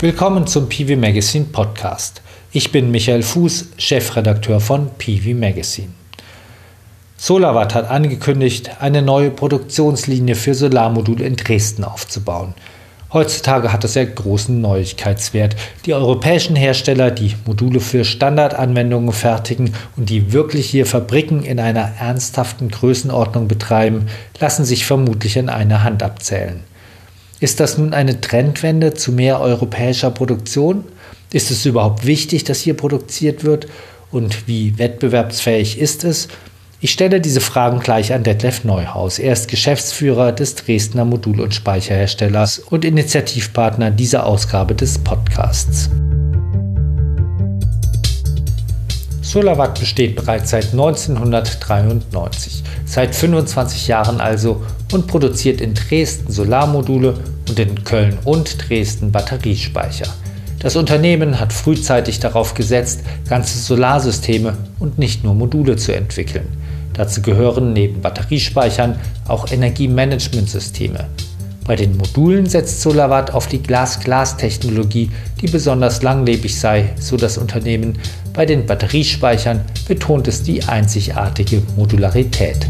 Willkommen zum PV Magazine Podcast. Ich bin Michael Fuß, Chefredakteur von PV Magazine. Solarwatt hat angekündigt, eine neue Produktionslinie für Solarmodule in Dresden aufzubauen. Heutzutage hat das sehr großen Neuigkeitswert. Die europäischen Hersteller, die Module für Standardanwendungen fertigen und die wirklich hier Fabriken in einer ernsthaften Größenordnung betreiben, lassen sich vermutlich in einer Hand abzählen. Ist das nun eine Trendwende zu mehr europäischer Produktion? Ist es überhaupt wichtig, dass hier produziert wird? Und wie wettbewerbsfähig ist es? Ich stelle diese Fragen gleich an Detlef Neuhaus. Er ist Geschäftsführer des Dresdner Modul- und Speicherherstellers und Initiativpartner dieser Ausgabe des Podcasts. Solarwatt besteht bereits seit 1993, seit 25 Jahren also, und produziert in Dresden Solarmodule und in Köln und Dresden Batteriespeicher. Das Unternehmen hat frühzeitig darauf gesetzt, ganze Solarsysteme und nicht nur Module zu entwickeln. Dazu gehören neben Batteriespeichern auch Energiemanagementsysteme. Bei den Modulen setzt SolarWatt auf die Glas-Glas-Technologie, die besonders langlebig sei, so das Unternehmen. Bei den Batteriespeichern betont es die einzigartige Modularität.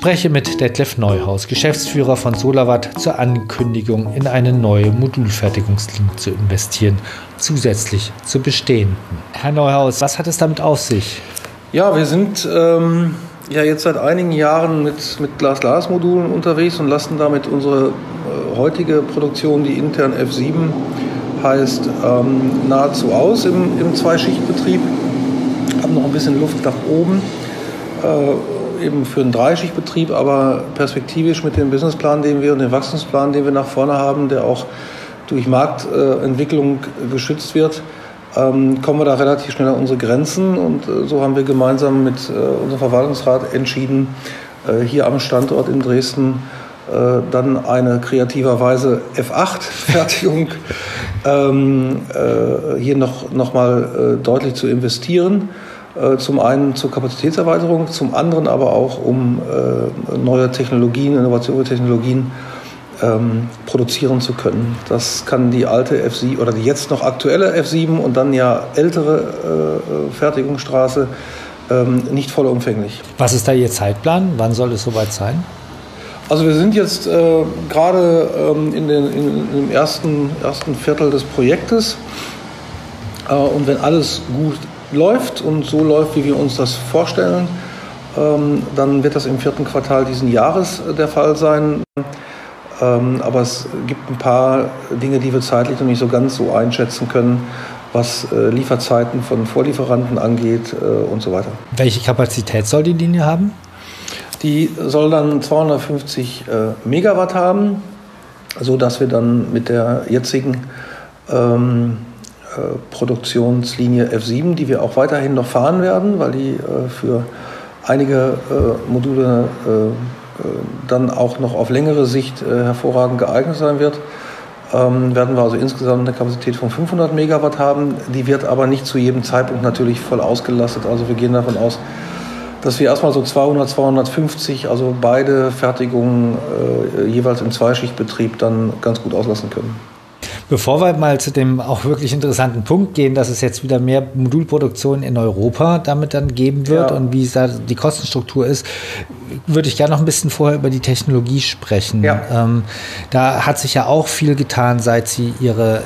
Spreche mit Detlef Neuhaus, Geschäftsführer von Solarwatt, zur Ankündigung, in eine neue Modulfertigungslinie zu investieren, zusätzlich zur bestehenden. Herr Neuhaus, was hat es damit auf sich? Ja, wir sind ähm, ja jetzt seit einigen Jahren mit, mit Glas-Glas-Modulen unterwegs und lassen damit unsere äh, heutige Produktion, die intern F7 heißt, ähm, nahezu aus im, im Zweischichtbetrieb. Haben noch ein bisschen Luft nach oben. Äh, eben für einen Dreischichtbetrieb, aber perspektivisch mit dem Businessplan, den wir und dem Wachstumsplan, den wir nach vorne haben, der auch durch Marktentwicklung geschützt wird, ähm, kommen wir da relativ schnell an unsere Grenzen. Und äh, so haben wir gemeinsam mit äh, unserem Verwaltungsrat entschieden, äh, hier am Standort in Dresden dann eine kreativerweise F8-Fertigung ähm, hier noch, noch mal deutlich zu investieren. Äh, zum einen zur Kapazitätserweiterung, zum anderen aber auch um äh, neue Technologien, innovative Technologien ähm, produzieren zu können. Das kann die alte F7 oder die jetzt noch aktuelle F7 und dann ja ältere äh, Fertigungsstraße ähm, nicht vollumfänglich. Was ist da Ihr Zeitplan? Wann soll es soweit sein? Also wir sind jetzt äh, gerade ähm, in, in, in, dem ersten, ersten Viertel des Projektes. Äh, und wenn alles gut läuft und so läuft, wie wir uns das vorstellen, ähm, dann wird das im vierten Quartal diesen Jahres äh, der Fall sein. Ähm, aber es gibt ein paar Dinge, die wir zeitlich noch nicht so ganz so einschätzen können, was äh, Lieferzeiten von Vorlieferanten angeht äh, und so weiter. Welche Kapazität soll die Linie haben? Die soll dann 250 Megawatt haben, sodass wir dann mit der jetzigen ähm, äh, Produktionslinie F7, die wir auch weiterhin noch fahren werden, weil die äh, für einige äh, Module dann auch noch auf längere Sicht hervorragend geeignet sein wird. Ähm, werden wir also insgesamt eine Kapazität von 500 Megawatt haben. Die wird aber nicht zu jedem Zeitpunkt natürlich voll ausgelastet. Also wir gehen davon aus, dass wir erstmal so 200, 250, also beide Fertigungen äh, jeweils im Zweischichtbetrieb dann ganz gut auslassen können. Bevor wir mal zu dem auch wirklich interessanten Punkt gehen, dass es jetzt wieder mehr Modulproduktion in Europa damit dann geben wird ja. und wie da die Kostenstruktur ist, würde ich gerne noch ein bisschen vorher über die Technologie sprechen. Ja. Ähm, da hat sich ja auch viel getan, seit Sie Ihre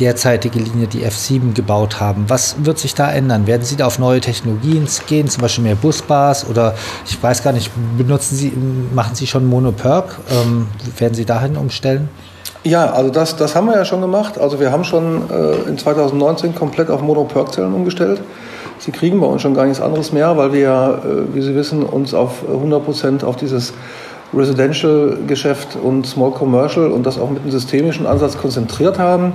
derzeitige Linie, die F7, gebaut haben. Was wird sich da ändern? Werden Sie da auf neue Technologien gehen, zum Beispiel mehr Busbars oder ich weiß gar nicht, benutzen Sie, machen Sie schon Monoperk? Ähm, werden Sie dahin umstellen? Ja, also das, das haben wir ja schon gemacht. Also wir haben schon äh, in 2019 komplett auf Mono-Perk-Zellen umgestellt. Sie kriegen bei uns schon gar nichts anderes mehr, weil wir ja, äh, wie Sie wissen, uns auf 100 Prozent auf dieses Residential-Geschäft und Small Commercial und das auch mit einem systemischen Ansatz konzentriert haben.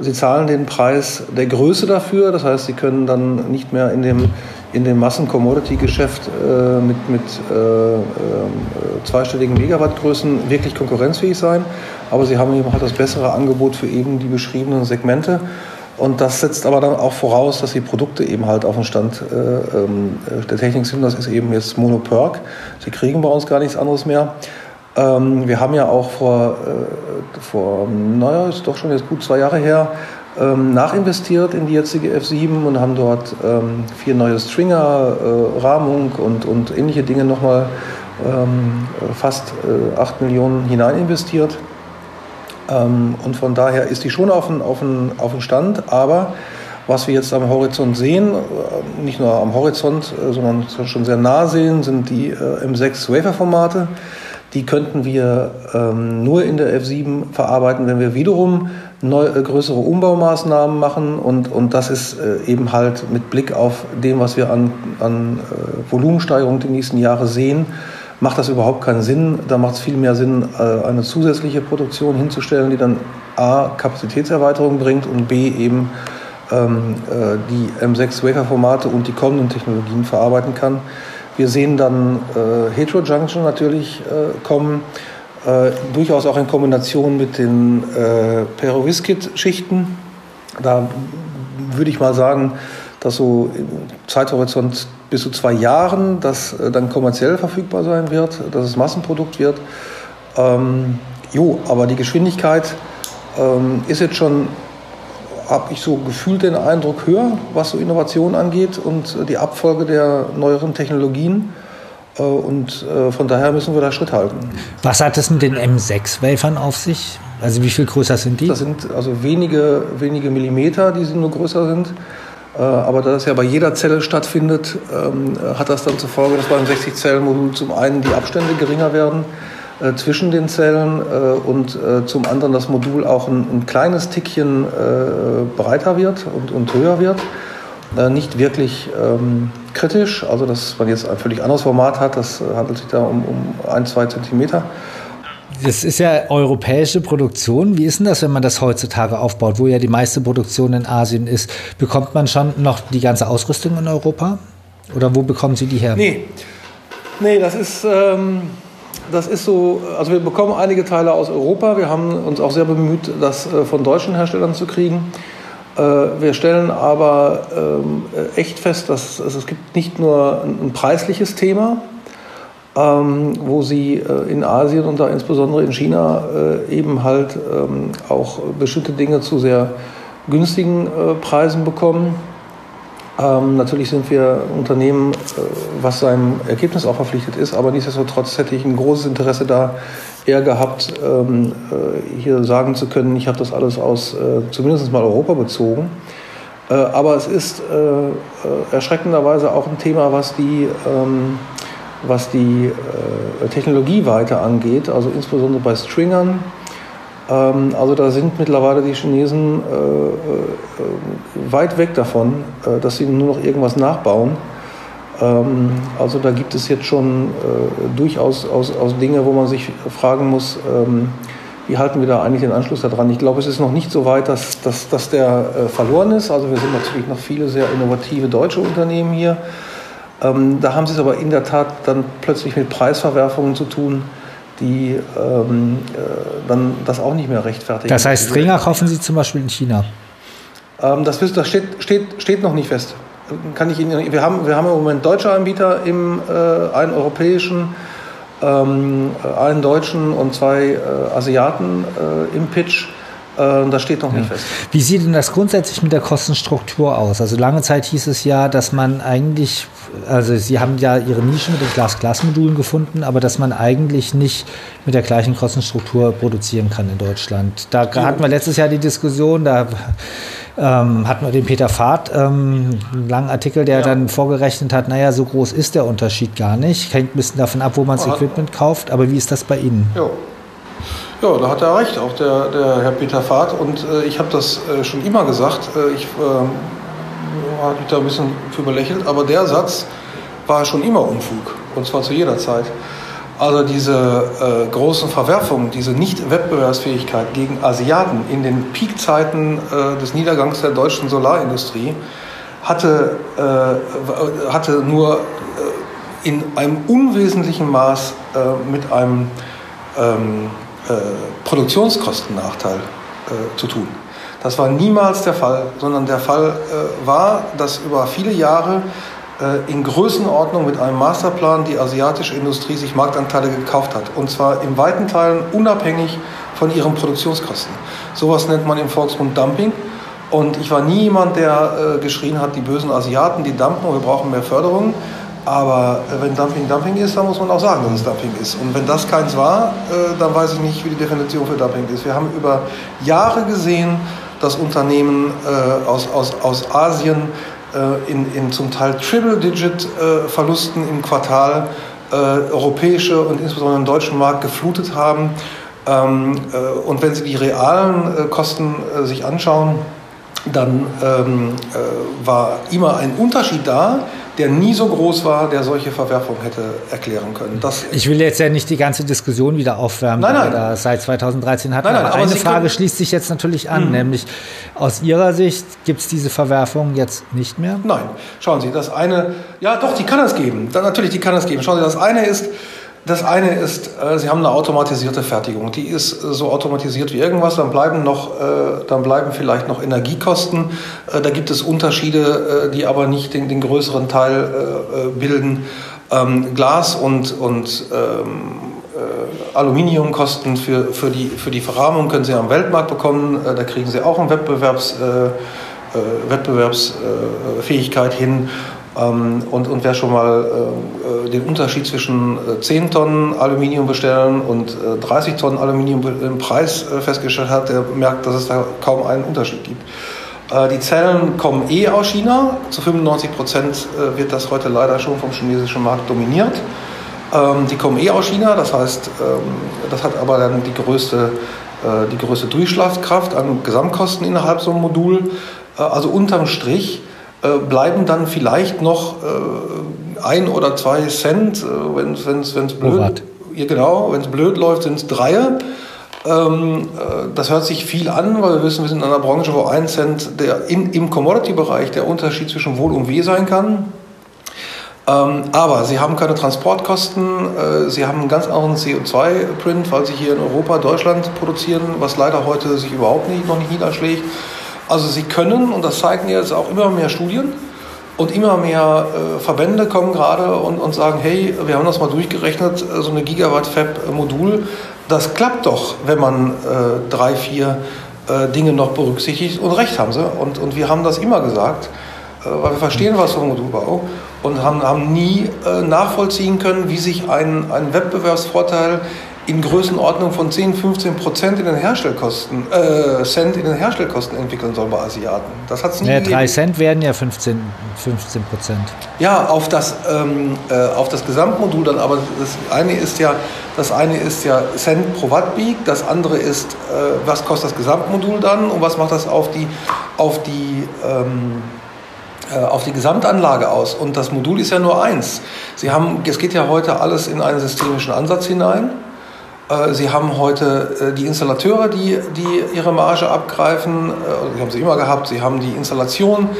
Sie zahlen den Preis der Größe dafür, das heißt, Sie können dann nicht mehr in dem, in dem Massen-Commodity-Geschäft äh, mit, mit äh, äh, zweistelligen Megawattgrößen wirklich konkurrenzfähig sein, aber Sie haben eben halt das bessere Angebot für eben die beschriebenen Segmente. Und das setzt aber dann auch voraus, dass die Produkte eben halt auf dem Stand äh, ähm, der Technik sind. Das ist eben jetzt Monoperk. Sie kriegen bei uns gar nichts anderes mehr. Ähm, wir haben ja auch vor, äh, vor, naja, ist doch schon jetzt gut zwei Jahre her, ähm, nachinvestiert in die jetzige F7 und haben dort ähm, vier neue Stringer, äh, Rahmung und, und ähnliche Dinge nochmal ähm, fast äh, 8 Millionen hinein investiert. Ähm, und von daher ist die schon auf dem auf auf Stand. Aber was wir jetzt am Horizont sehen, äh, nicht nur am Horizont, äh, sondern schon sehr nah sehen, sind die äh, M6 Wafer-Formate. Die könnten wir ähm, nur in der F7 verarbeiten, wenn wir wiederum neu, äh, größere Umbaumaßnahmen machen. Und, und das ist äh, eben halt mit Blick auf dem, was wir an, an äh, Volumensteigerung die nächsten Jahre sehen, macht das überhaupt keinen Sinn. Da macht es viel mehr Sinn, äh, eine zusätzliche Produktion hinzustellen, die dann A, Kapazitätserweiterung bringt und B, eben ähm, äh, die M6 Wafer-Formate und die kommenden Technologien verarbeiten kann. Wir sehen dann äh, Heterojunction natürlich äh, kommen, äh, durchaus auch in Kombination mit den äh, Perovskit-Schichten. Da würde ich mal sagen, dass so im Zeithorizont bis zu zwei Jahren das äh, dann kommerziell verfügbar sein wird, dass es Massenprodukt wird. Ähm, jo, aber die Geschwindigkeit ähm, ist jetzt schon, habe ich so gefühlt den Eindruck, höher, was so Innovation angeht und äh, die Abfolge der neueren Technologien. Äh, und äh, von daher müssen wir da Schritt halten. Was hat es mit den M6-Wafern auf sich? Also wie viel größer sind die? Das sind also wenige, wenige Millimeter, die nur größer sind. Äh, aber da das ja bei jeder Zelle stattfindet, ähm, hat das dann zur Folge, dass beim 60-Zellen-Modul zum einen die Abstände geringer werden äh, zwischen den Zellen äh, und zum anderen das Modul auch ein, ein kleines Tickchen breiter wird und, und höher wird. Nicht wirklich ähm, kritisch, also dass man jetzt ein völlig anderes Format hat, das handelt sich da um, um ein, zwei Zentimeter. Das ist ja europäische Produktion. Wie ist denn das, wenn man das heutzutage aufbaut, wo ja die meiste Produktion in Asien ist? Bekommt man schon noch die ganze Ausrüstung in Europa? Oder wo bekommen Sie die her? Nee, nee das, ist, ähm, das ist so, also wir bekommen einige Teile aus Europa. Wir haben uns auch sehr bemüht, das äh, von deutschen Herstellern zu kriegen. Äh, wir stellen aber ähm, echt fest, dass es gibt nicht nur ein preisliches Thema, ähm, wo sie äh, in Asien und da insbesondere in China äh, eben halt ähm, auch bestimmte Dinge zu sehr günstigen äh, Preisen bekommen. Ähm, natürlich sind wir Unternehmen, äh, was seinem Ergebnis auch verpflichtet ist, aber nichtsdestotrotz hätte ich ein großes Interesse da eher gehabt, ähm, äh, hier sagen zu können, ich habe das alles aus äh, zumindest mal Europa bezogen. aber es ist erschreckenderweise auch ein Thema, was die ähm, was die äh, Technologieweite angeht, also insbesondere bei Stringern. Ähm, also da sind mittlerweile die Chinesen äh, äh, weit weg davon, äh, dass sie nur noch irgendwas nachbauen. Ähm, also da gibt es jetzt schon äh, durchaus aus, aus Dinge, wo man sich fragen muss, ähm, wie halten wir da eigentlich den Anschluss daran? Ich glaube, es ist noch nicht so weit, dass, dass, dass der äh, verloren ist. Also wir sind natürlich noch viele sehr innovative deutsche Unternehmen hier. Ähm, da haben sie es aber in der Tat dann plötzlich mit Preisverwerfungen zu tun, die ähm, äh, dann das auch nicht mehr rechtfertigen. Das heißt, Ringer kaufen Sie zum Beispiel in China? Ähm, das, das steht, steht, steht noch nicht fest. Kann ich Ihnen, wir, haben, wir haben im Moment deutsche Anbieter, im, äh, einen europäischen, ähm, einen deutschen und zwei äh, Asiaten äh, im Pitch. Äh, das steht noch nicht ja. fest. Wie sieht denn das grundsätzlich mit der Kostenstruktur aus? Also lange Zeit hieß es ja, dass man eigentlich, also Sie haben ja Ihre Nische mit den Glas-Glas-Modulen gefunden, aber dass man eigentlich nicht mit der gleichen Kostenstruktur produzieren kann in Deutschland. Da hatten wir letztes Jahr die Diskussion, da ähm, hatten wir den Peter Fahrt, ähm, einen langen Artikel, der ja. dann vorgerechnet hat, naja, so groß ist der Unterschied gar nicht. Hängt ein bisschen davon ab, wo man das Equipment kauft. Aber wie ist das bei Ihnen? Ja. Ja, da hat er recht, auch der, der Herr Peter Fahrt. Und äh, ich habe das äh, schon immer gesagt. Äh, ich äh, habe mich da ein bisschen für belächelt, aber der Satz war schon immer Unfug. Und zwar zu jeder Zeit. Also diese äh, großen Verwerfungen, diese Nicht-Wettbewerbsfähigkeit gegen Asiaten in den Peakzeiten äh, des Niedergangs der deutschen Solarindustrie hatte, äh, hatte nur in einem unwesentlichen Maß mit einem ähm, äh, Produktionskostennachteil zu tun. Das war niemals der Fall, sondern der Fall war, dass über viele Jahre äh, in Größenordnung mit einem Masterplan die asiatische Industrie sich Marktanteile gekauft hat. Und zwar in weiten Teilen unabhängig von ihren Produktionskosten. Sowas nennt man im Volksmund Dumping. Und ich war nie jemand, der äh, geschrien hat, die bösen Asiaten, die dumpen, wir brauchen mehr Förderung. Aber äh, wenn Dumping Dumping ist, dann muss man auch sagen, dass es Dumping ist. Und wenn das keins war, äh, dann weiß ich nicht, wie die Definition für Dumping ist. Wir haben über Jahre gesehen, dass Unternehmen äh, aus, aus, aus Asien in, in zum Teil Triple-Digit-Verlusten im Quartal europäische und insbesondere den deutschen Markt geflutet haben. Ähm, und wenn Sie die realen Kosten sich anschauen, dann ähm, war immer ein Unterschied da der nie so groß war, der solche Verwerfungen hätte erklären können. Das ich will jetzt ja nicht die ganze Diskussion wieder aufwärmen, nein, nein. die wir da seit 2013 hatten. Nein, nein, aber, aber eine Sie Frage schließt sich jetzt natürlich an, mhm. nämlich aus Ihrer Sicht gibt es diese Verwerfung jetzt nicht mehr? Nein. Schauen Sie, das eine, ja doch, die kann es geben. Dann, natürlich, die kann es geben. Schauen Sie, das eine ist, das eine ist, äh, Sie haben eine automatisierte Fertigung. Die ist äh, so automatisiert wie irgendwas. Dann bleiben, noch, äh, dann bleiben vielleicht noch Energiekosten. Da gibt es Unterschiede, die aber nicht den, den größeren Teil bilden. Ähm, Glas und, und ähm, Aluminiumkosten für, für, die, für die Verrahmung können Sie am Weltmarkt bekommen. Da kriegen Sie auch eine Wettbewerbs, Wettbewerbsfähigkeit hin. Ähm, und, und wer schon mal äh, äh den Unterschied zwischen 10 äh, Tonnen Aluminium bestellen und äh, 30 Tonnen Aluminium im Preis äh, festgestellt hat, der merkt, dass es da kaum einen Unterschied gibt. Äh, die Zellen kommen eh aus China. Zu 95 Prozent wird das heute leider schon vom chinesischen Markt dominiert. Ähm, die kommen eh aus China, das heißt, ähm, das hat aber dann die größte, die größte Durchschlagskraft an Gesamtkosten innerhalb so einem Modul. also unterm Strich äh, bleiben dann vielleicht noch äh, ein oder zwei Cent, äh, wenn es blöd, ja, genau, blöd läuft, sind es drei. Ähm, äh, das hört sich viel an, weil wir wissen, wir sind in einer Branche, wo ein Cent der in, im Commodity-Bereich der Unterschied zwischen Wohl und Weh sein kann. Ähm, aber sie haben keine Transportkosten, äh, sie haben einen ganz anderen CO2-Print, weil sie hier in Europa, Deutschland produzieren, was leider heute sich überhaupt nicht, noch nicht niederschlägt. Also sie können, und das zeigen jetzt auch immer mehr Studien, und immer mehr äh, Verbände kommen gerade und, und sagen, hey, wir haben das mal durchgerechnet, äh, so eine Gigawatt-Fab-Modul, das klappt doch, wenn man äh, drei, vier äh, Dinge noch berücksichtigt. Und recht haben sie. Und, und wir haben das immer gesagt, äh, weil wir verstehen was vom Modulbau und haben, haben nie äh, nachvollziehen können, wie sich ein, ein Wettbewerbsvorteil in Größenordnung von 10, 15 Prozent in den Herstellkosten, äh, Cent in den Herstellkosten entwickeln soll bei Asiaten. Das hat es nie ja, gegeben. 3 Cent werden ja 15, 15 Prozent. Ja, auf das, ähm, äh, auf das Gesamtmodul dann, aber das eine ist ja, das eine ist ja Cent pro Watt Peak, das andere ist, äh, was kostet das Gesamtmodul dann und was macht das auf die, auf die ähm, äh, auf die Gesamtanlage aus. Und das Modul ist ja nur eins. Sie haben, es geht ja heute alles in einen systemischen Ansatz hinein. Äh, sie haben heute äh, die Installateure, die, die ihre Marge abgreifen. Äh, sie haben sie immer gehabt. Sie haben die Installation,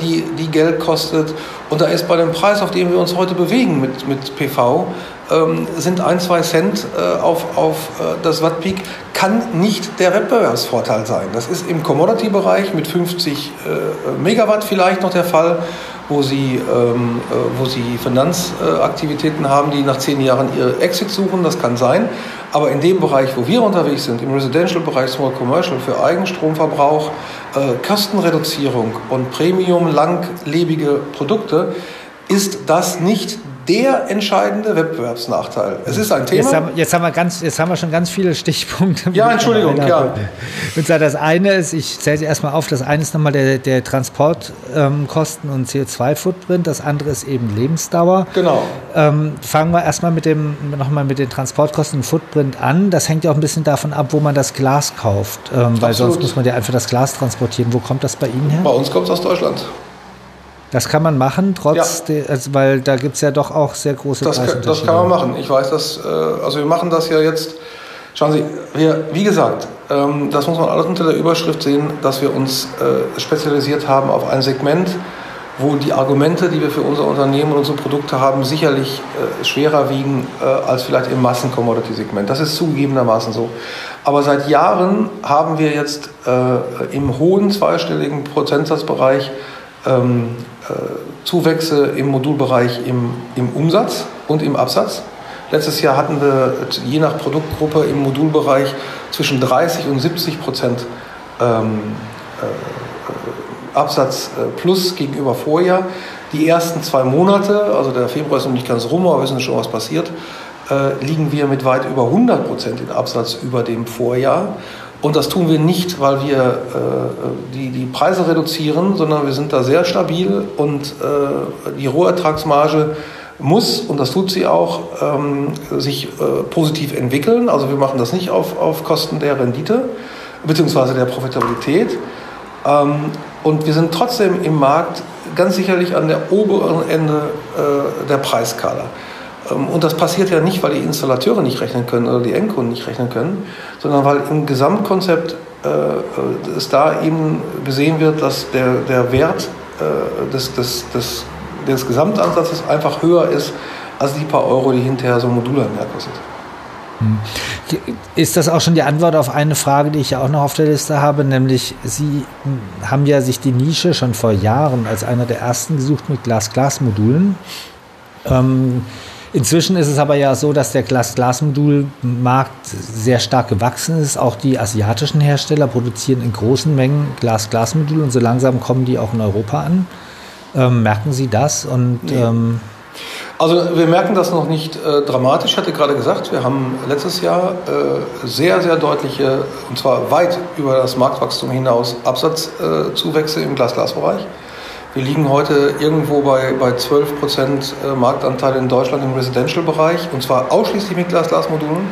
die, die Geld kostet. Und da ist bei dem Preis, auf dem wir uns heute bewegen mit, mit PV, ähm, sind ein, zwei Cent auf, auf das Wattpeak, kann nicht der Wettbewerbsvorteil sein. Das ist im Commodity-Bereich mit 50 Megawatt vielleicht noch der Fall wo sie, ähm, äh, wo sie Finanzaktivitäten haben, die nach zehn Jahren ihre Exit suchen. Das kann sein. Aber in dem Bereich, wo wir unterwegs sind, im Residential-Bereich, Small Commercial, für Eigenstromverbrauch, äh, Kostenreduzierung und Premium langlebige Produkte, ist das nicht der entscheidende Wettbewerbsnachteil. Es ist ein Thema. Jetzt haben, jetzt haben, wir, ganz, jetzt haben wir schon ganz viele Stichpunkte. Ja, Entschuldigung, ja. Und zwar das eine ist, ich zähle sie erstmal auf, das eine ist nochmal der, der Transportkosten ähm, und CO2-Footprint, das andere ist eben Lebensdauer. Genau. Ähm, fangen wir erstmal mit dem, nochmal mit den Transportkosten und Footprint an. Das hängt ja auch ein bisschen davon ab, wo man das Glas kauft, ähm, weil sonst muss man ja einfach das Glas transportieren. Wo kommt das bei Ihnen her? Bei uns kommt es aus Deutschland. Das kann man machen, trotz, ja. de, also, weil da gibt es ja doch auch sehr große das kann, das kann man machen. Ich weiß, dass, äh, also wir machen das ja jetzt, schauen Sie, wir, wie gesagt, ähm, das muss man alles unter der Überschrift sehen, dass wir uns äh, spezialisiert haben auf ein Segment, wo die Argumente, die wir für unser Unternehmen und unsere Produkte haben, sicherlich äh, schwerer wiegen äh, als vielleicht im Massen-Commodity-Segment. Das ist zugegebenermaßen so. Aber seit Jahren haben wir jetzt äh, im hohen zweistelligen Prozentsatzbereich ähm, äh, Zuwächse im Modulbereich im, im Umsatz und im Absatz. Letztes Jahr hatten wir je nach Produktgruppe im Modulbereich zwischen 30 und 70 Prozent ähm, äh, Absatz äh, plus gegenüber Vorjahr. Die ersten zwei Monate, also der Februar ist noch nicht ganz rum, aber wissen schon, was passiert, äh, liegen wir mit weit über 100 Prozent in Absatz über dem Vorjahr. Und das tun wir nicht, weil wir äh, die, die Preise reduzieren, sondern wir sind da sehr stabil und äh, die Rohertragsmarge muss, und das tut sie auch, ähm, sich äh, positiv entwickeln. Also wir machen das nicht auf, auf Kosten der Rendite bzw. der Profitabilität. Ähm, und wir sind trotzdem im Markt ganz sicherlich an der oberen Ende äh, der Preiskala. Ähm, und das passiert ja nicht, weil die Installateure nicht rechnen können oder die Endkunden nicht rechnen können, sondern weil im Gesamtkonzept äh, äh es da eben gesehen wird, dass der, der Wert äh, des, des, des, des Gesamtansatzes einfach höher ist als die paar Euro, die hinterher so ein Modul mehr kostet. Hm. Ist das auch schon die Antwort auf eine Frage, die ich ja auch noch auf der Liste habe, nämlich Sie haben ja sich die Nische schon vor Jahren als einer der ersten gesucht mit Glas-Glas-Modulen. Ähm, inzwischen ist es aber ja so, dass der Glas-Glas-Modul-Markt sehr stark gewachsen ist. Auch die asiatischen Hersteller produzieren in großen Mengen Glas-Glas-Module und so langsam kommen die auch in Europa an. Ähm, merken Sie das? Und nee. ähm, also wir merken das noch nicht äh, dramatisch. Ich hatte gerade gesagt, wir haben letztes Jahr äh, sehr, sehr deutliche, und zwar weit über das Marktwachstum hinaus, Absatzzuwächse äh, im Glas-Glas-Bereich. Wir liegen heute irgendwo bei, bei 12 Prozent äh, Marktanteil in Deutschland im Residential-Bereich, und zwar ausschließlich mit Glas-Glas-Modulen.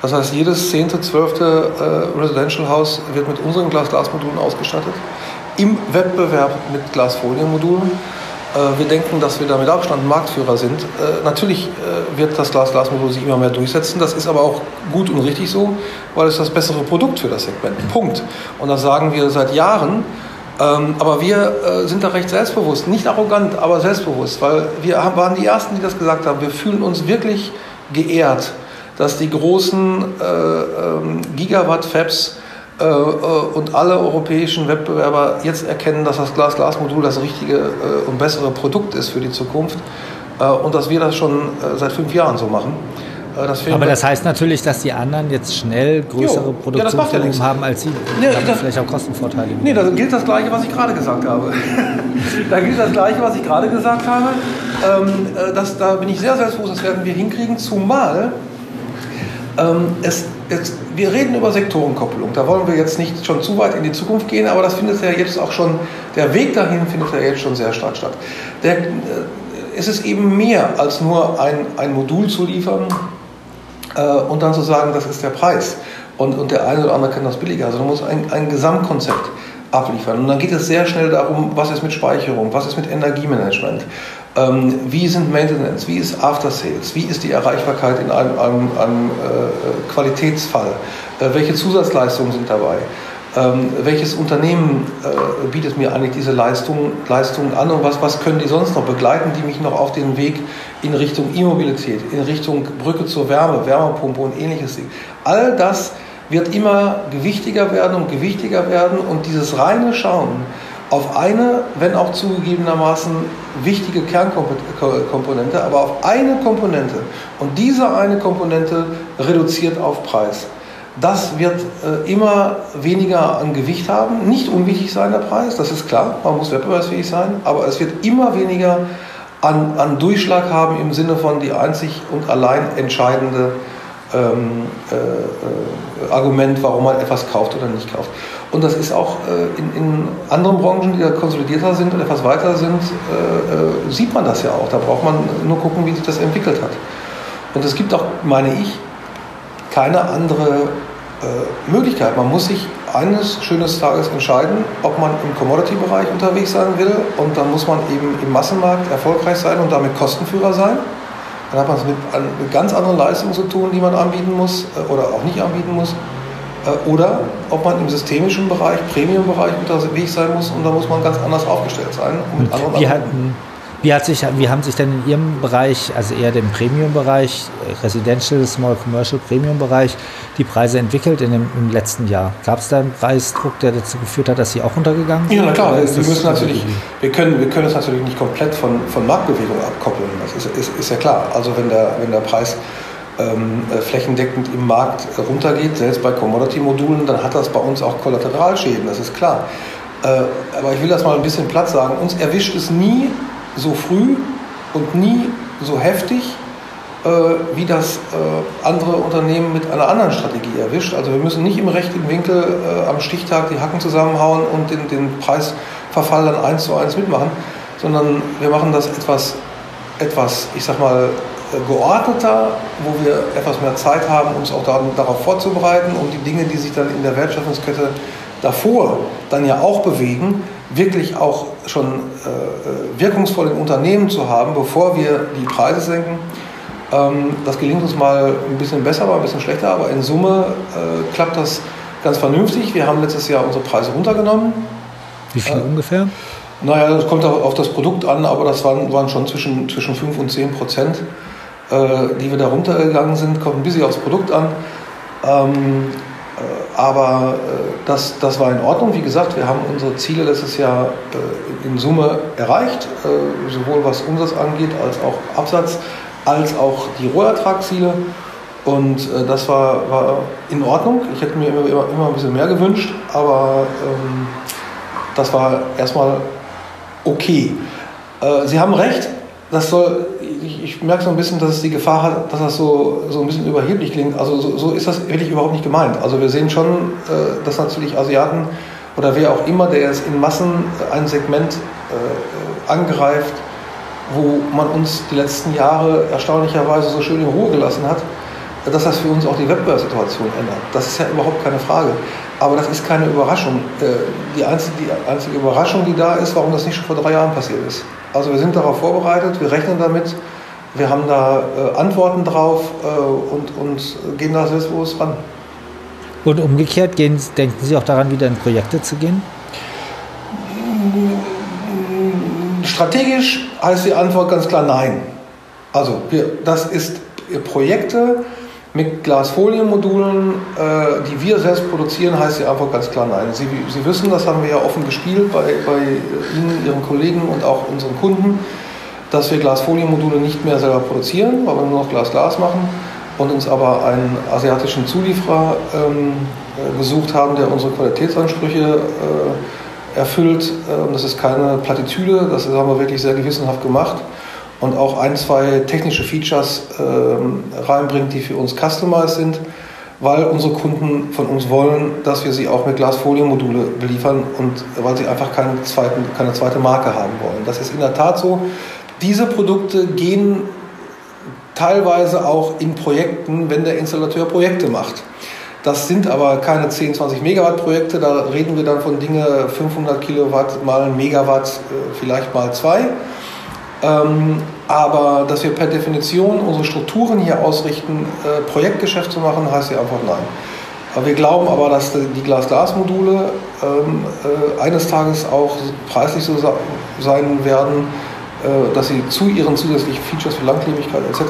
Das heißt, jedes zehnte, zwölfte äh, Residential-Haus wird mit unseren Glas-Glas-Modulen ausgestattet. Im Wettbewerb mit Glasfolienmodulen. Äh, wir denken, dass wir da mit Abstand Marktführer sind. Natürlich wird das Glas-Glas-Modul sich immer mehr durchsetzen. Das ist aber auch gut und richtig so, weil es das bessere Produkt für das Segment. Punkt. Und das sagen wir seit Jahren. Ähm, aber wir sind da recht selbstbewusst, nicht arrogant, aber selbstbewusst, weil wir waren die Ersten, die das gesagt haben. Wir fühlen uns wirklich geehrt, dass die großen ähm, Gigawatt-Fabs äh, äh, und alle europäischen Wettbewerber jetzt erkennen, dass das Glas-Glas-Modul das richtige äh, und bessere Produkt ist für die Zukunft und dass wir das schon seit fünf Jahren so machen. Das Aber das heißt natürlich, dass die anderen jetzt schnell größere Produktionsvolumen ja, haben als Sie. Nee, das, vielleicht auch Kostenvorteile. Nee, da gilt das Gleiche, was ich gerade gesagt habe. da gilt das Gleiche, was ich gerade gesagt habe. Ähm, das, da bin ich sehr selbstbewusst, das werden wir hinkriegen, zumal ähm, es Jetzt, wir reden über Sektorenkopplung. Da wollen wir jetzt nicht schon zu weit in die Zukunft gehen, aber das findet ja jetzt auch schon, der Weg dahin findet ja jetzt schon sehr stark statt. Der, äh, es ist eben mehr als nur ein, ein Modul zu liefern äh, und dann zu sagen, das ist der Preis. Und, und der eine oder andere kann das billiger. Also du musst ein, ein Gesamtkonzept abliefern. Und dann geht es sehr schnell darum, was ist mit Speicherung, was ist mit Energiemanagement, ähm, wie sind Maintenance, wie ist After Sales, wie ist die Erreichbarkeit in einem, einem, einem äh, Qualitätsfall, äh, welche Zusatzleistungen sind dabei. Ähm, welches Unternehmen äh, bietet mir eigentlich diese Leistungen, Leistungen an und was, was können die sonst noch begleiten, die mich noch auf den Weg in Richtung E-Mobilität, in Richtung Brücke zur Wärme, Wärmepumpe und ähnliches. All das wird immer gewichtiger werden und gewichtiger werden und dieses reine Schauen auf eine, wenn auch zugegebenermaßen wichtige Kernkomponente, aber auf eine Komponente und diese eine Komponente reduziert auf Preis. Das wird äh, immer weniger an Gewicht haben, nicht unwichtig sein der Preis, das ist klar, man muss wettbewerbsfähig sein, aber es wird immer weniger an, an Durchschlag haben im Sinne von die einzig und allein entscheidende ähm, äh, äh, Argument, warum man etwas kauft oder nicht kauft. Und das ist auch äh, in, in, anderen Branchen, die ja konsolidierter sind und etwas weiter sind, äh, äh, sieht man das ja auch. Da braucht man nur gucken, wie sich das entwickelt hat. Und es gibt auch, meine ich, keine andere äh, Möglichkeit. Man muss sich eines schönes Tages entscheiden, ob man im Commodity-Bereich unterwegs sein will und dann muss man eben im Massenmarkt erfolgreich sein und damit Kostenführer sein. Dann hat man es mit, mit ganz anderen Leistungen zu tun, die man anbieten muss äh, oder auch nicht anbieten muss. Äh, oder ob man im systemischen Bereich, Premium-Bereich unterwegs sein muss und da muss man ganz anders aufgestellt sein. Wie, hatten, wie, hat sich, wie haben sich denn in Ihrem Bereich, also eher dem Premium-Bereich, Residential, Small Commercial Premium-Bereich, die Preise entwickelt in dem, im letzten Jahr? Gab es da einen Preisdruck, der dazu geführt hat, dass Sie auch untergegangen sind? Ja, na klar. Wir, müssen natürlich, wir, können, wir können es natürlich nicht komplett von, von Marktbewegung abkoppeln. Das ist, ist, ist ja klar. Also wenn der, wenn der Preis ähm, äh, flächendeckend im Markt runtergeht, selbst bei Commodity-Modulen, dann hat das bei uns auch Kollateralschäden, das ist klar. Äh, aber ich will das mal ein bisschen platt sagen. Uns erwischt es nie so früh und nie so heftig, äh, wie das äh, andere Unternehmen mit einer anderen Strategie erwischt. Also wir müssen nicht im rechten Winkel äh, am Stichtag die Hacken zusammenhauen und den, den Preisverfall dann eins zu eins mitmachen, sondern wir machen das etwas, etwas ich sag mal, geordneter, wo wir etwas mehr Zeit haben, uns auch darauf vorzubereiten und die Dinge, die sich dann in der Wertschöpfungskette davor dann ja auch bewegen, wirklich auch schon äh, wirkungsvoll im Unternehmen zu haben, bevor wir die Preise senken. Ähm, das gelingt uns mal ein bisschen besser, mal ein bisschen schlechter, aber in Summe äh, klappt das ganz vernünftig. Wir haben letztes Jahr unsere Preise runtergenommen. Wie viel äh, ungefähr? Naja, das kommt auf das Produkt an, aber das waren, waren schon zwischen, zwischen 5 und 10 Prozent äh, die wir da runtergegangen sind, kommt ein bisschen aufs Produkt an. Ähm, äh, aber äh, das, das war in Ordnung. Wie gesagt, wir haben unsere Ziele letztes Jahr äh, in Summe erreicht, äh, sowohl was Umsatz angeht, als auch Absatz, als auch die Rohertragsziele. Und äh, das war, war in Ordnung. Ich hätte mir immer, immer, immer ein bisschen mehr gewünscht, aber ähm, das war erstmal okay. Sie haben recht, das soll ich, ich, merke so ein bisschen, dass es die Gefahr hat, dass das so, so ein bisschen überheblich klingt. Also so, so ist das wirklich überhaupt nicht gemeint. Also wir sehen schon, äh, dass natürlich Asiaten oder wer auch immer, der jetzt in Massen ein Segment äh, angreift, wo man uns die letzten Jahre erstaunlicherweise so schön in Ruhe gelassen hat, dass das für uns auch die Wettbewerbssituation ändert. Das ist ja überhaupt keine Frage. Aber das ist keine Überraschung. Äh, die einzige, die einzige Überraschung, die da ist, warum das nicht schon vor drei Jahren passiert ist. Also wir sind darauf vorbereitet, wir rechnen damit, wir haben da äh, Antworten drauf äh, und, und gehen da selbstbewusst ran. Und umgekehrt, gehen, denken Sie auch daran, wieder in Projekte zu gehen? Strategisch heißt die Antwort ganz klar nein. Also wir, das ist Projekte mit Glasfolienmodulen, äh, die wir selbst produzieren, heißt die Antwort ganz klar nein. Sie, Sie wissen, das haben wir ja offen gespielt bei, bei Ihnen, Ihren Kollegen und auch unseren Kunden dass wir Glasfolienmodule nicht mehr selber produzieren, weil wir nur noch Glas-Glas machen und uns aber einen asiatischen Zulieferer ähm, äh, gesucht haben, der unsere Qualitätsansprüche äh, erfüllt. Ähm, das ist keine Plattitüde, das haben wir wirklich sehr gewissenhaft gemacht und auch ein, zwei technische Features ähm, reinbringt, die für uns customized sind, weil unsere Kunden von uns wollen, dass wir sie auch mit Glasfolienmodule beliefern und weil sie einfach keine, zweiten, keine zweite Marke haben wollen. Das ist in der Tat so. Diese Produkte gehen teilweise auch in Projekten, wenn der Installateur Projekte macht. Das sind aber keine 10, 20 Megawatt Projekte, da reden wir dann von Dinge 500 Kilowatt mal Megawatt, äh, vielleicht mal zwei. Ähm, aber dass wir per Definition unsere Strukturen hier ausrichten, äh, Projektgeschäft zu machen, heißt die Antwort nein. Wir glauben aber, dass die Glas-Glas-Module ähm, äh, eines Tages auch preislich so sein werden, dass sie zu ihren zusätzlichen Features für Langlebigkeit etc.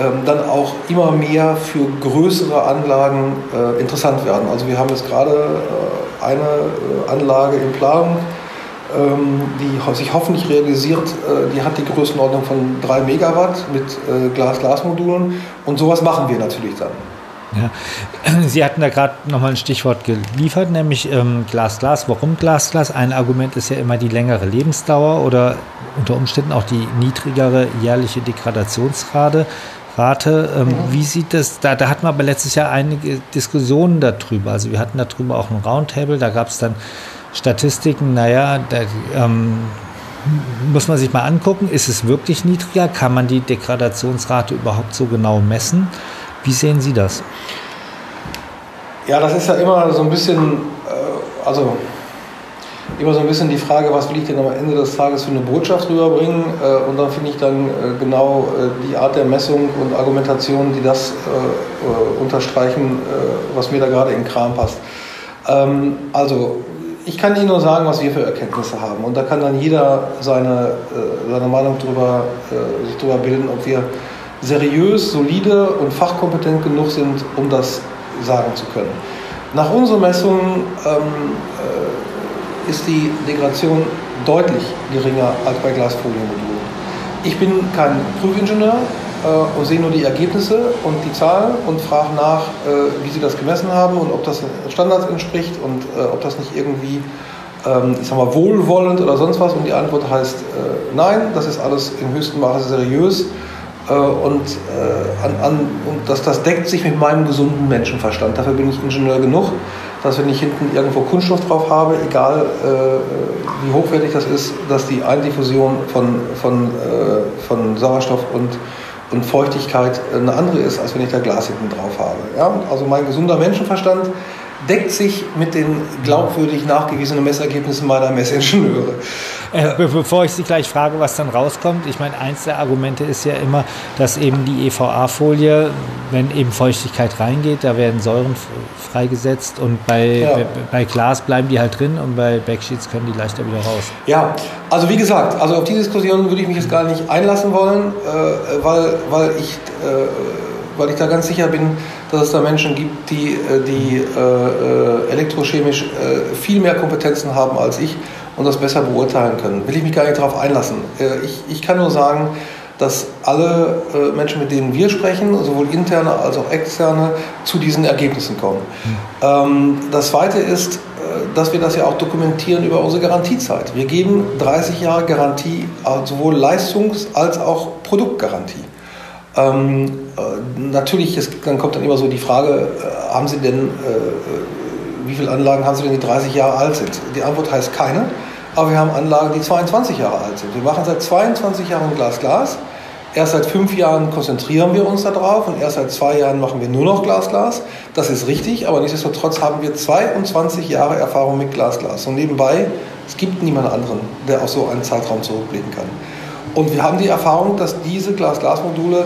Ähm, dann auch immer mehr für größere Anlagen äh, interessant werden. Also wir haben jetzt gerade äh, eine Anlage in Planung, ähm, die sich hoffentlich realisiert, die hat die Größenordnung von 3 Megawatt mit Glas-Glas-Modulen und sowas machen wir natürlich dann. Ja. Sie hatten da gerade nochmal ein Stichwort geliefert, nämlich ähm, Glas, Glas. Warum Glas, Glas? Ein Argument ist ja immer die längere Lebensdauer oder unter Umständen auch die niedrigere jährliche Degradationsrate. Rate. Ähm, mhm. Wie sieht das, da, da hatten wir aber letztes Jahr einige Diskussionen darüber. Also wir hatten darüber auch ein Roundtable, da gab es dann Statistiken, naja, da, ähm, muss man sich mal angucken, ist es wirklich niedriger? Kann man die Degradationsrate überhaupt so genau messen? Wie sehen Sie das? Ja, das ist ja immer so ein bisschen, äh, also immer so ein bisschen die Frage, was will ich denn am Ende des Tages für eine Botschaft rüberbringen? Äh, und dann finde ich dann äh, genau äh, die Art der Messung und Argumentation, die das unterstreichen, was mir da gerade in den Kram passt. Ähm, also, ich kann Ihnen nur sagen, was wir für Erkenntnisse haben. Und da kann dann jeder seine, seine Meinung drüber, sich darüber bilden, ob wir seriös, solide und fachkompetent genug sind, um das sagen zu können. Nach unseren Messungen ähm, ist die Degradation deutlich geringer als bei Glasfolienmodulen. Ich bin kein Prüfingenieur äh, und sehe nur die Ergebnisse und die Zahlen und frage nach, äh, wie sie das gemessen haben und ob das Standards entspricht und äh, ob das nicht irgendwie ähm, ich sag mal, wohlwollend oder sonst was. Und die Antwort heißt äh, nein, das ist alles im höchsten Maße seriös. Äh, und, äh, an, an, und das, das deckt sich mit meinem gesunden Menschenverstand. Dafür bin ich Ingenieur genug dass wenn ich hinten irgendwo Kunststoff drauf habe, egal äh, wie hochwertig das ist, dass die Eindiffusion von, von, äh, von Sauerstoff und, und Feuchtigkeit eine andere ist, als wenn ich da Glas hinten drauf habe. Ja? Also mein gesunder Menschenverstand deckt sich mit den glaubwürdig nachgewiesenen Messergebnissen meiner Messingenieure. Äh, bevor ich Sie gleich frage, was dann rauskommt, ich meine, eins der Argumente ist ja immer, dass eben die EVA-Folie, wenn eben Feuchtigkeit reingeht, da werden Säuren freigesetzt und bei, ja. bei, Glas bleiben die halt drin und bei Backsheets können die leichter wieder raus. Ja, also wie gesagt, also auf die Diskussion würde ich mich jetzt gar nicht einlassen wollen, äh, weil, weil, ich, äh, weil ich da ganz sicher bin, dass es da Menschen gibt, die, äh, die äh, elektrochemisch äh, viel mehr Kompetenzen haben als ich und das besser beurteilen können. Will ich mich gar nicht darauf einlassen. ich, ich kann nur sagen, dass alle Menschen, mit denen wir sprechen, sowohl interne als auch externe, zu diesen Ergebnissen kommen. Mhm. das Zweite ist, dass wir das ja auch dokumentieren über unsere Garantiezeit. Wir geben 30 Jahre Garantie, sowohl Leistungs- als auch Produktgarantie. Ähm, äh, natürlich, ist, dann kommt dann immer so die Frage, äh, haben Sie denn, äh, wie viele Anlagen haben Sie denn, die 30 Jahre alt sind? Die Antwort heißt keine, aber wir haben Anlagen, die 22 Jahre alt sind. Wir machen seit 22 Jahren Glas-Glas. Erst seit fünf Jahren konzentrieren wir uns darauf und erst seit zwei Jahren machen wir nur noch Glas-Glas. Das ist richtig, aber nichtsdestotrotz haben wir 22 Jahre Erfahrung mit Glas-Glas. Und nebenbei, es gibt niemanden anderen, der auf so einen Zeitraum zurückblicken kann. Und wir haben die Erfahrung, dass diese Glas-Glas-Module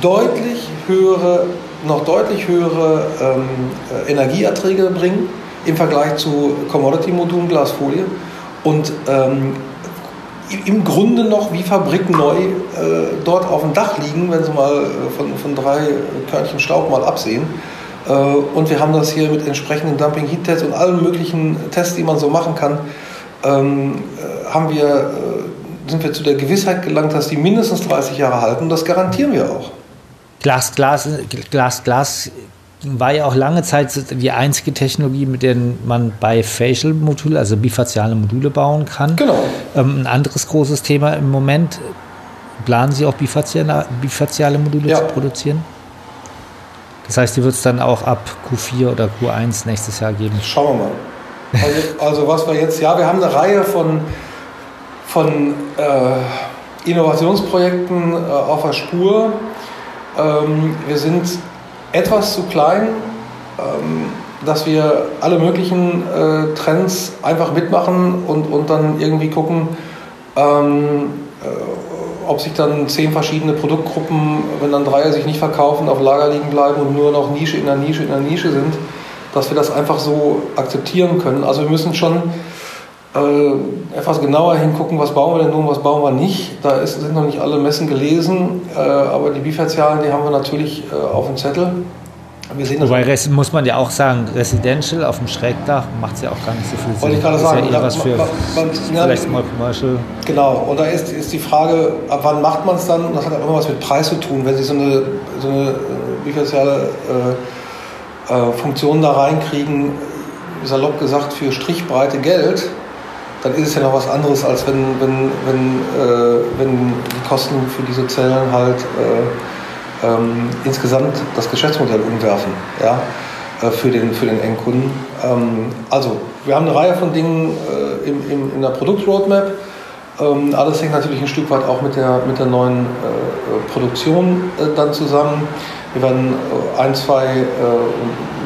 deutlich höhere, noch deutlich höhere ähm, äh, Energieerträge bringen im Vergleich zu Commodity-Modulen Glasfolie und ähm, im Grunde noch wie fabrikneu äh, dort auf dem Dach liegen, wenn Sie mal äh, von, von drei Körnchen Staub mal absehen. Äh, und wir haben das hier mit entsprechenden Dumping-Heat-Tests und allen möglichen Tests, die man so machen kann, ähm, äh, haben wir sind wir zu der Gewissheit gelangt, dass die mindestens 30 Jahre halten. Das garantieren wir auch. Glas, Glas, Glas, Glas war ja auch lange Zeit die einzige Technologie, mit der man bei Facial-Module, also bifaziale Module bauen kann. Genau. Ähm, ein anderes großes Thema im Moment, planen Sie auch bifaziale, bifaziale Module ja. zu produzieren? Das heißt, die wird es dann auch ab Q4 oder Q1 nächstes Jahr geben? Schauen wir mal. Also, also was wir jetzt, ja, wir haben eine Reihe von von äh, Innovationsprojekten äh, auf der Spur. Ähm, wir sind etwas zu klein, ähm, dass wir alle möglichen äh, Trends einfach mitmachen und, und dann irgendwie gucken, ähm, äh, ob sich dann zehn verschiedene Produktgruppen, wenn dann drei sich nicht verkaufen, auf Lager liegen bleiben und nur noch Nische in der Nische in der Nische sind, dass wir das einfach so akzeptieren können. Also wir müssen schon äh, etwas genauer hingucken, was bauen wir denn nun, was bauen wir nicht. Da ist, sind noch nicht alle Messen gelesen, äh, aber die Bifertialen, die haben wir natürlich äh, auf dem Zettel. Wir sehen Wobei das muss man ja auch sagen, Residential auf dem Schrägdach macht es ja auch gar nicht so viel Sinn. Wollte ich gerade sagen. Ja was für man, man, vielleicht mal Commercial. Genau, und da ist, ist die Frage, ab wann macht man es dann? Das hat auch immer was mit Preis zu tun. Wenn Sie so eine, so eine äh, bifertiale äh, äh, Funktion da reinkriegen, salopp gesagt, für Strichbreite Geld, dann ist es ja noch was anderes, als wenn, wenn, wenn, äh, wenn die Kosten für diese Zellen halt äh, ähm, insgesamt das Geschäftsmodell umwerfen, ja, äh, für, den, für den Endkunden. Ähm, also, wir haben eine Reihe von Dingen äh, im, im, in der Produktroadmap. Ähm, alles hängt natürlich ein Stück weit auch mit der, mit der neuen äh, Produktion äh, dann zusammen. Wir werden äh, ein, zwei, äh,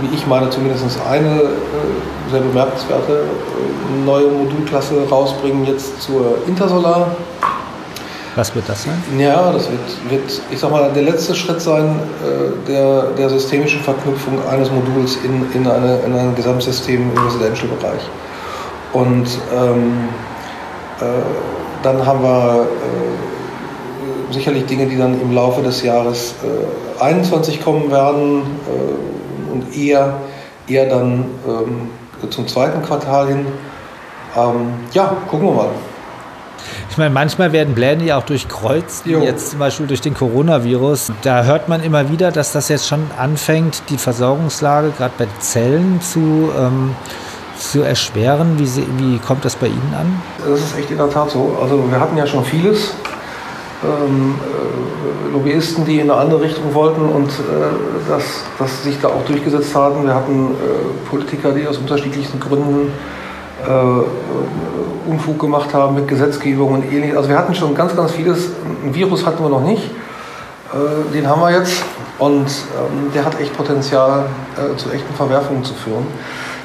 wie ich meine, zumindest eine äh, sehr bemerkenswerte äh, neue Modulklasse rausbringen, jetzt zur Intersolar. Was wird das sein? Ja, das wird, wird ich sag mal, der letzte Schritt sein der, der systemischen Verknüpfung eines Moduls in, in, eine, in ein Gesamtsystem im Residential-Bereich. Und ähm, äh, dann haben wir äh, sicherlich Dinge, die dann im Laufe des Jahres 21 äh, kommen werden und eher, eher dann ähm, zum zweiten Quartal hin. Ähm, ja, gucken wir mal. Ich meine, manchmal werden Pläne ja auch durchkreuzt, wie jetzt zum Beispiel durch den Coronavirus. Da hört man immer wieder, dass das jetzt schon anfängt, die Versorgungslage gerade bei Zellen zu ähm, zu erschweren? Wie, wie kommt das bei Ihnen an? Das ist echt in der Tat so. Also wir hatten ja schon vieles. Ähm, äh, Lobbyisten, die in eine andere Richtung wollten und äh, das, das sich da auch durchgesetzt haben. Wir hatten äh, Politiker, die aus unterschiedlichsten Gründen äh, Unfug gemacht haben mit Gesetzgebung und ähnliches. Also wir hatten schon ganz, ganz vieles. Ein Virus hatten wir noch nicht. Äh, den haben wir jetzt und ähm, der hat echt Potenzial, äh, zu echten Verwerfungen zu führen.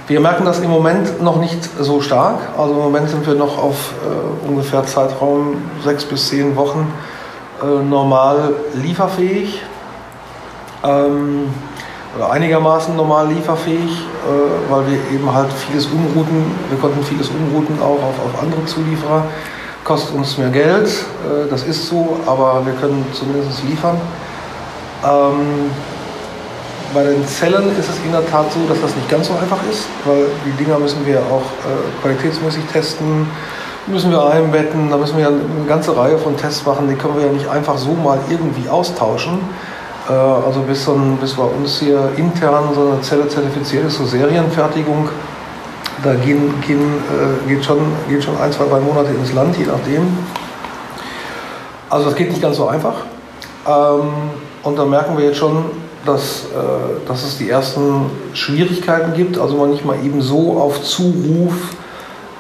Wir merken das im Moment noch nicht so stark. Also im Moment sind wir noch auf äh, ungefähr Zeitraum sechs bis zehn Wochen äh, normal lieferfähig. Ähm, oder einigermaßen normal lieferfähig, äh, weil wir eben halt vieles umrouten. Wir konnten vieles umrouten auch auf, auf andere Zulieferer. Kostet uns mehr Geld, äh, das ist so, aber wir können zumindest liefern. Ähm, bei den Zellen ist es in der Tat so, dass das nicht ganz so einfach ist, weil die Dinger müssen wir auch äh, qualitätsmäßig testen, müssen wir einbetten, da müssen wir eine ganze Reihe von Tests machen, die können wir ja nicht einfach so mal irgendwie austauschen. Äh, also bis, ein, bis bei uns hier intern so eine Zelle zertifiziert ist, so Serienfertigung, da gehen, gehen, äh, geht, schon, geht schon ein, zwei, drei Monate ins Land, je nachdem. Also das geht nicht ganz so einfach. Ähm, und da merken wir jetzt schon, dass, äh, dass es die ersten Schwierigkeiten gibt, also man nicht mal eben so auf Zuruf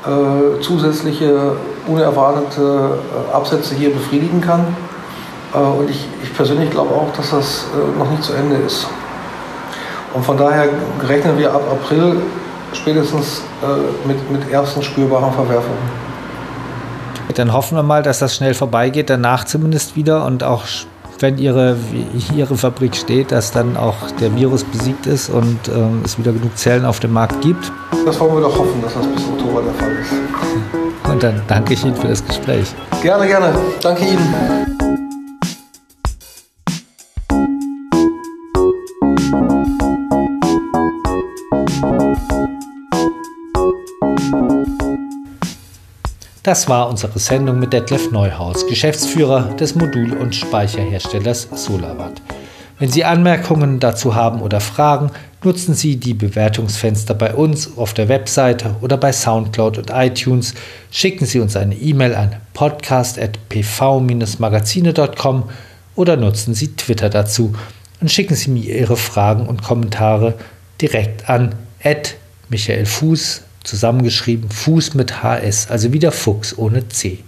äh, zusätzliche unerwartete äh, Absätze hier befriedigen kann. Äh, und ich, ich persönlich glaube auch, dass das äh, noch nicht zu Ende ist. Und von daher rechnen wir ab April spätestens äh, mit, mit ersten spürbaren Verwerfungen. Dann hoffen wir mal, dass das schnell vorbeigeht, danach zumindest wieder und auch wenn ihre, ihre Fabrik steht, dass dann auch der Virus besiegt ist und ähm, es wieder genug Zellen auf dem Markt gibt. Das wollen wir doch hoffen, dass das bis Oktober der Fall ist. Und dann danke ich Ihnen für das Gespräch. Gerne, gerne. Danke Ihnen. Das war unsere Sendung mit Detlef Neuhaus, Geschäftsführer des Modul- und Speicherherstellers SolarWatt. Wenn Sie Anmerkungen dazu haben oder Fragen, nutzen Sie die Bewertungsfenster bei uns auf der Webseite oder bei Soundcloud und iTunes. Schicken Sie uns eine E-Mail an podcast.pv-magazine.com oder nutzen Sie Twitter dazu und schicken Sie mir Ihre Fragen und Kommentare direkt an Michael Fuß zusammengeschrieben Fuß mit HS, also wieder Fuchs ohne C.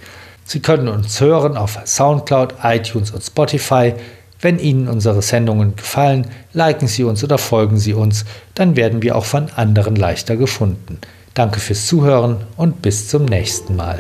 Sie können uns hören auf SoundCloud, iTunes und Spotify. Wenn Ihnen unsere Sendungen gefallen, liken Sie uns oder folgen Sie uns, dann werden wir auch von anderen leichter gefunden. Danke fürs Zuhören und bis zum nächsten Mal.